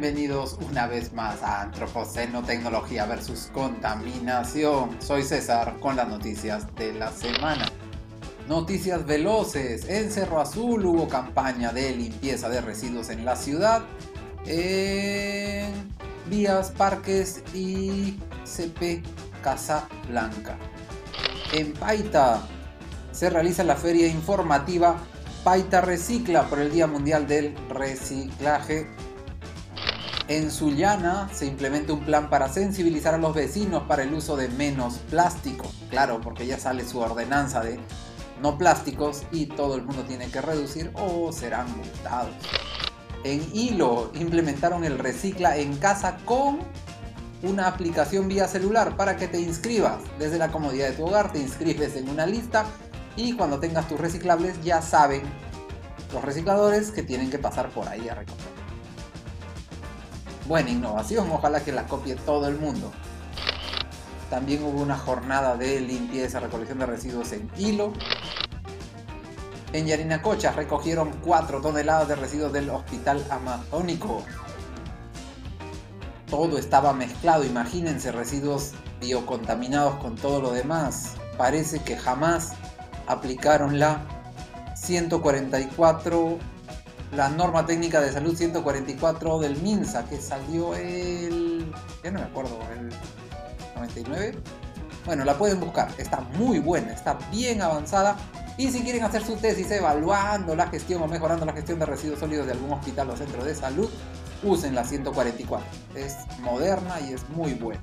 Bienvenidos una vez más a Antropoceno Tecnología versus Contaminación. Soy César con las noticias de la semana. Noticias veloces. En Cerro Azul hubo campaña de limpieza de residuos en la ciudad. En vías, parques y CP Casa Blanca. En Paita se realiza la feria informativa Paita Recicla por el Día Mundial del Reciclaje. En Sullana se implementa un plan para sensibilizar a los vecinos para el uso de menos plástico. Claro, porque ya sale su ordenanza de no plásticos y todo el mundo tiene que reducir o serán multados. En Hilo implementaron el Recicla en casa con una aplicación vía celular para que te inscribas. Desde la comodidad de tu hogar te inscribes en una lista y cuando tengas tus reciclables ya saben los recicladores que tienen que pasar por ahí a recoger. Buena innovación, ojalá que la copie todo el mundo. También hubo una jornada de limpieza, recolección de residuos en hilo. En Yarinacocha recogieron 4 toneladas de residuos del hospital amazónico. Todo estaba mezclado, imagínense residuos biocontaminados con todo lo demás. Parece que jamás aplicaron la 144, la norma técnica de salud 144 del MINSA, que salió el, ya no me acuerdo, el 99. Bueno, la pueden buscar, está muy buena, está bien avanzada. Y si quieren hacer su tesis evaluando la gestión o mejorando la gestión de residuos sólidos de algún hospital o centro de salud, usen la 144. Es moderna y es muy buena.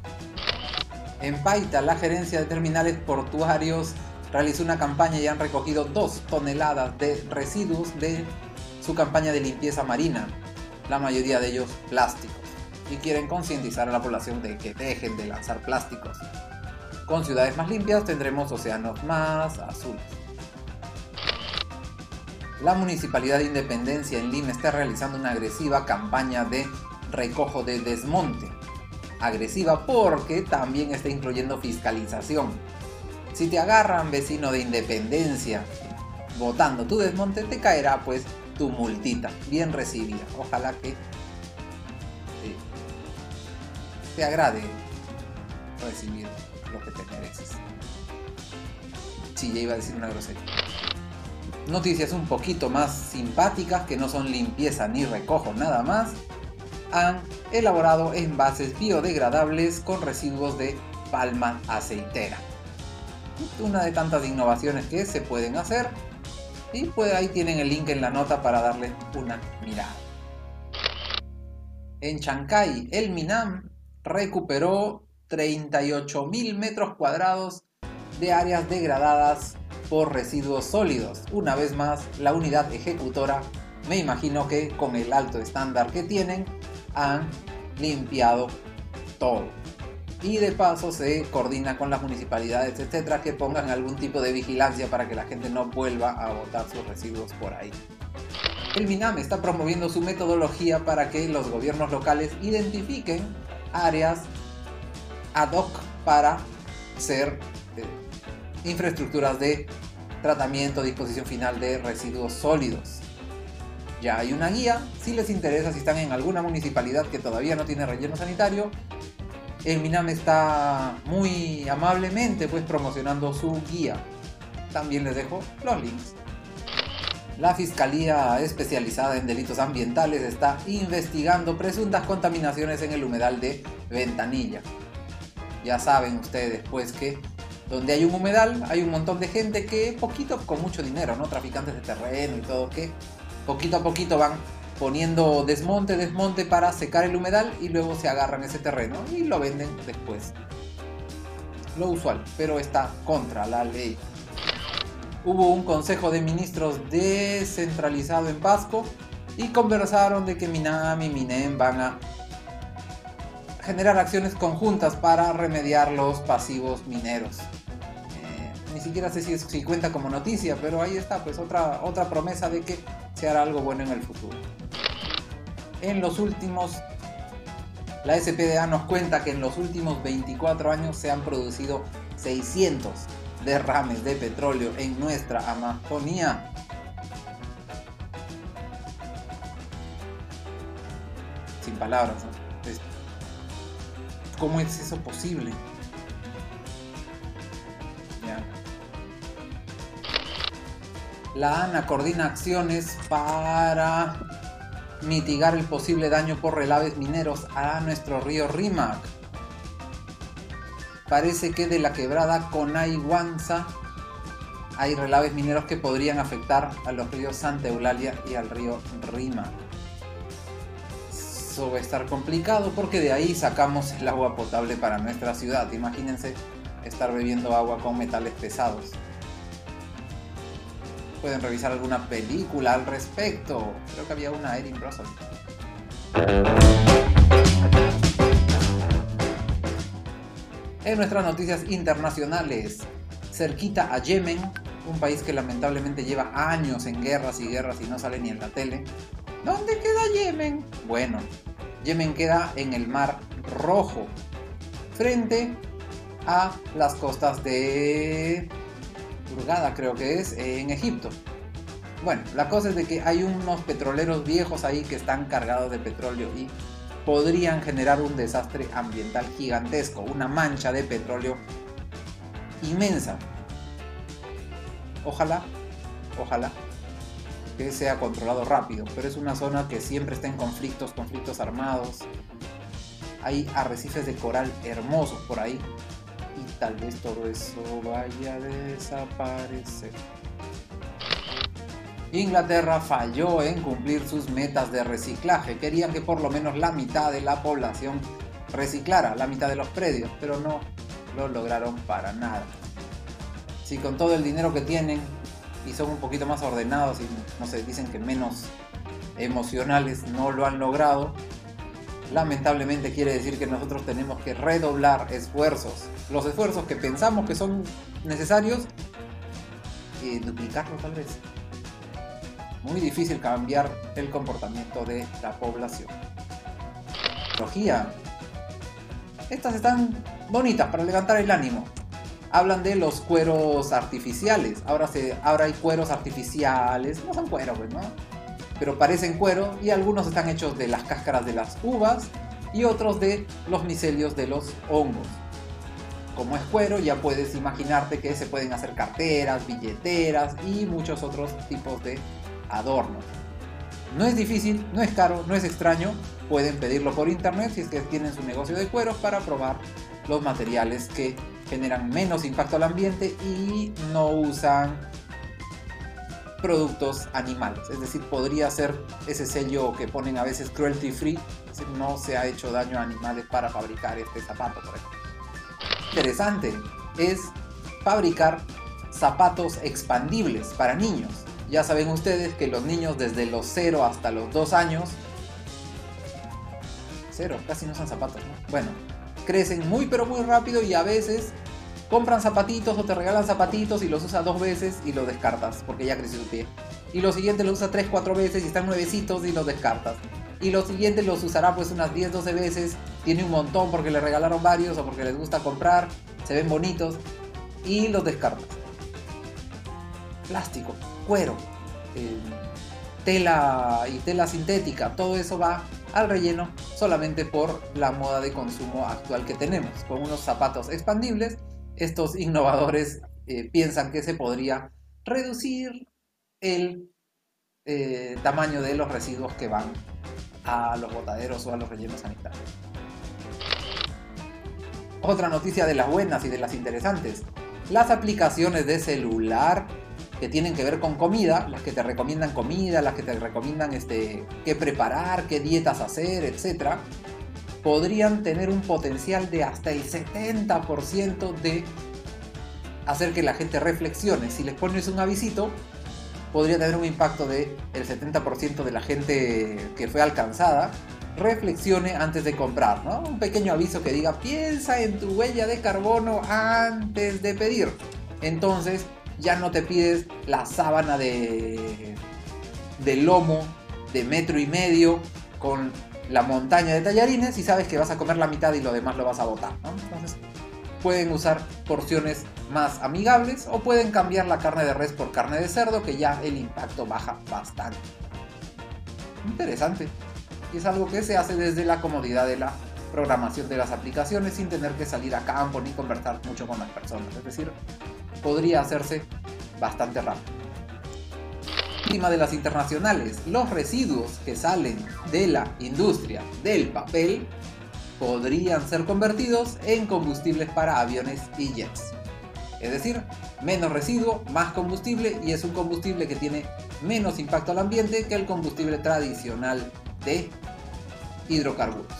En Paita, la gerencia de terminales portuarios realizó una campaña y han recogido 2 toneladas de residuos de su campaña de limpieza marina, la mayoría de ellos plásticos, y quieren concientizar a la población de que dejen de lanzar plásticos. Con ciudades más limpias tendremos océanos más azules. La Municipalidad de Independencia en Lima está realizando una agresiva campaña de recojo de desmonte. Agresiva porque también está incluyendo fiscalización si te agarran vecino de independencia votando tu desmonte, te caerá pues tu multita, bien recibida. Ojalá que te, agrade recibir lo que te mereces. Sí, ya iba a decir una grosería. Noticias un poquito más simpáticas que no son limpieza ni recojo nada más. Han elaborado envases biodegradables con residuos de palma aceitera una de tantas innovaciones que se pueden hacer. Y pues ahí tienen el link en la nota para darle una mirada. En Chancay, el Minam recuperó 38.000 metros cuadrados de áreas degradadas por residuos sólidos. Una vez más, la unidad ejecutora, me imagino que con el alto estándar que tienen, han limpiado todo y de paso se coordina con las municipalidades, etcétera, que pongan algún tipo de vigilancia para que la gente no vuelva a botar sus residuos por ahí. El MINAM está promoviendo su metodología para que los gobiernos locales identifiquen áreas ad hoc para ser eh, infraestructuras de tratamiento, disposición final de residuos sólidos. Ya hay una guía, si les interesa, si están en alguna municipalidad que todavía no tiene relleno sanitario, Minam está muy amablemente pues promocionando su guía. También les dejo los links. La Fiscalía Especializada en Delitos Ambientales está investigando presuntas contaminaciones en el humedal de Ventanilla. Ya saben ustedes pues que donde hay un humedal hay un montón de gente que poquito con mucho dinero, ¿no? Traficantes de terreno y todo que poquito a poquito van poniendo desmonte, desmonte para secar el humedal y luego se agarran ese terreno y lo venden después. Lo usual, pero está contra la ley. Hubo un consejo de ministros descentralizado en Pasco y conversaron de que Minam y Minem van a generar acciones conjuntas para remediar los pasivos mineros. Eh, ni siquiera sé si, si cuenta como noticia, pero ahí está, pues otra, otra promesa de que se hará algo bueno en el futuro en los últimos, la SPDA nos cuenta que en los últimos 24 años se han producido 600 derrames de petróleo en nuestra Amazonía. sin palabras. ¿Cómo es eso posible? La ANA coordina acciones para mitigar el posible daño por relaves mineros a nuestro río Rímac. Parece que de la quebrada Conayhuanza hay relaves mineros que podrían afectar a los ríos Santa Eulalia y al río Rímac. Eso va a estar complicado porque de ahí sacamos el agua potable para nuestra ciudad. Imagínense estar bebiendo agua con metales pesados pueden revisar alguna película al respecto. Creo que había una Erin Russell. En nuestras noticias internacionales, cerquita a Yemen, un país que lamentablemente lleva años en guerras y guerras y no sale ni en la tele. ¿Dónde queda Yemen? Bueno, Yemen queda en el Mar Rojo, frente a las costas de creo que es, en Egipto. Bueno, la cosa es de que hay unos petroleros viejos ahí que están cargados de petróleo y podrían generar un desastre ambiental gigantesco, una mancha de petróleo inmensa. Ojalá, ojalá que sea controlado rápido, pero es una zona que siempre está en conflictos, conflictos armados. Hay arrecifes de coral hermosos por ahí, tal vez todo eso vaya a desaparecer. Inglaterra falló en cumplir sus metas de reciclaje. Querían que por lo menos la mitad de la población reciclara, la mitad de los predios, pero no lo lograron para nada. Si con todo el dinero que tienen y son un poquito más ordenados y no sé, dicen que menos emocionales no lo han logrado, lamentablemente quiere decir que nosotros tenemos que redoblar esfuerzos. Los esfuerzos que pensamos que son necesarios, y duplicarlos tal vez. Muy difícil cambiar el comportamiento de la población. Tecnología. Estas están bonitas para levantar el ánimo. Hablan de los cueros artificiales. Ahora, se, ahora hay cueros artificiales. No son cueros, pues, ¿no? Pero parecen cuero y algunos están hechos de las cáscaras de las uvas y otros de los micelios de los hongos. Como es cuero, ya puedes imaginarte que se pueden hacer carteras, billeteras y muchos otros tipos de adornos. No es difícil, no es caro, no es extraño. Pueden pedirlo por internet si es que tienen su negocio de cueros para probar los materiales que generan menos impacto al ambiente y no usan productos animales. Es decir, podría ser ese sello que ponen a veces cruelty free, no se ha hecho daño a animales para fabricar este zapato, por ejemplo. Interesante es fabricar zapatos expandibles para niños. Ya saben ustedes que los niños desde los 0 hasta los 2 años, 0, casi no son zapatos, ¿no? Bueno, crecen muy pero muy rápido y a veces compran zapatitos o te regalan zapatitos y los usa dos veces y los descartas porque ya creció su pie. Y los siguientes los usa tres, cuatro veces y están nuevecitos y los descartas. Y los siguientes los usará pues unas 10, 12 veces. Tiene un montón porque le regalaron varios o porque les gusta comprar. Se ven bonitos y los descartas. Plástico, cuero, eh, tela y tela sintética, todo eso va al relleno solamente por la moda de consumo actual que tenemos, con unos zapatos expandibles estos innovadores eh, piensan que se podría reducir el eh, tamaño de los residuos que van a los botaderos o a los rellenos sanitarios. Otra noticia de las buenas y de las interesantes. Las aplicaciones de celular que tienen que ver con comida, las que te recomiendan comida, las que te recomiendan este, qué preparar, qué dietas hacer, etc podrían tener un potencial de hasta el 70% de hacer que la gente reflexione. Si les pones un avisito, podría tener un impacto de el 70% de la gente que fue alcanzada reflexione antes de comprar, ¿no? Un pequeño aviso que diga, piensa en tu huella de carbono antes de pedir. Entonces, ya no te pides la sábana de, de lomo de metro y medio con la montaña de tallarines y sabes que vas a comer la mitad y lo demás lo vas a botar. Entonces pueden usar porciones más amigables o pueden cambiar la carne de res por carne de cerdo que ya el impacto baja bastante. Interesante. Y es algo que se hace desde la comodidad de la programación de las aplicaciones sin tener que salir a campo ni conversar mucho con las personas. Es decir, podría hacerse bastante rápido. De las internacionales, los residuos que salen de la industria del papel podrían ser convertidos en combustibles para aviones y jets. Es decir, menos residuo, más combustible y es un combustible que tiene menos impacto al ambiente que el combustible tradicional de hidrocarburos.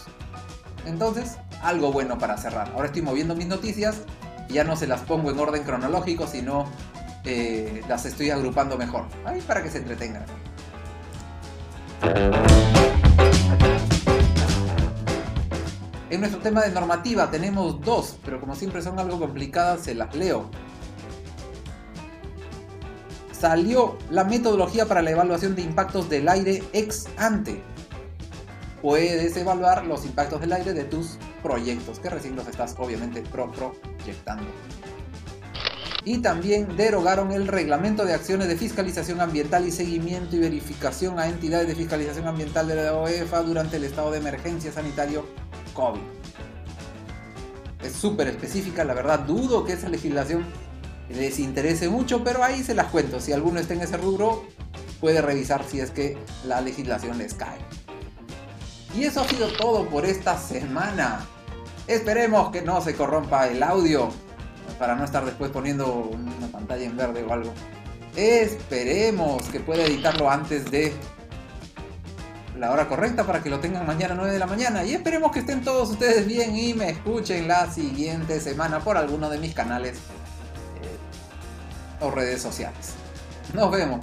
Entonces, algo bueno para cerrar. Ahora estoy moviendo mis noticias, ya no se las pongo en orden cronológico, sino eh, las estoy agrupando mejor. Ahí para que se entretengan. En nuestro tema de normativa tenemos dos, pero como siempre son algo complicadas, se las leo. Salió la metodología para la evaluación de impactos del aire ex ante. Puedes evaluar los impactos del aire de tus proyectos, que recién los estás obviamente pro proyectando. Y también derogaron el reglamento de acciones de fiscalización ambiental y seguimiento y verificación a entidades de fiscalización ambiental de la OEFA durante el estado de emergencia sanitario COVID. Es súper específica, la verdad dudo que esa legislación les interese mucho, pero ahí se las cuento. Si alguno está en ese rubro, puede revisar si es que la legislación les cae. Y eso ha sido todo por esta semana. Esperemos que no se corrompa el audio para no estar después poniendo una pantalla en verde o algo. Esperemos que pueda editarlo antes de la hora correcta para que lo tengan mañana a 9 de la mañana. Y esperemos que estén todos ustedes bien y me escuchen la siguiente semana por alguno de mis canales eh, o redes sociales. Nos vemos.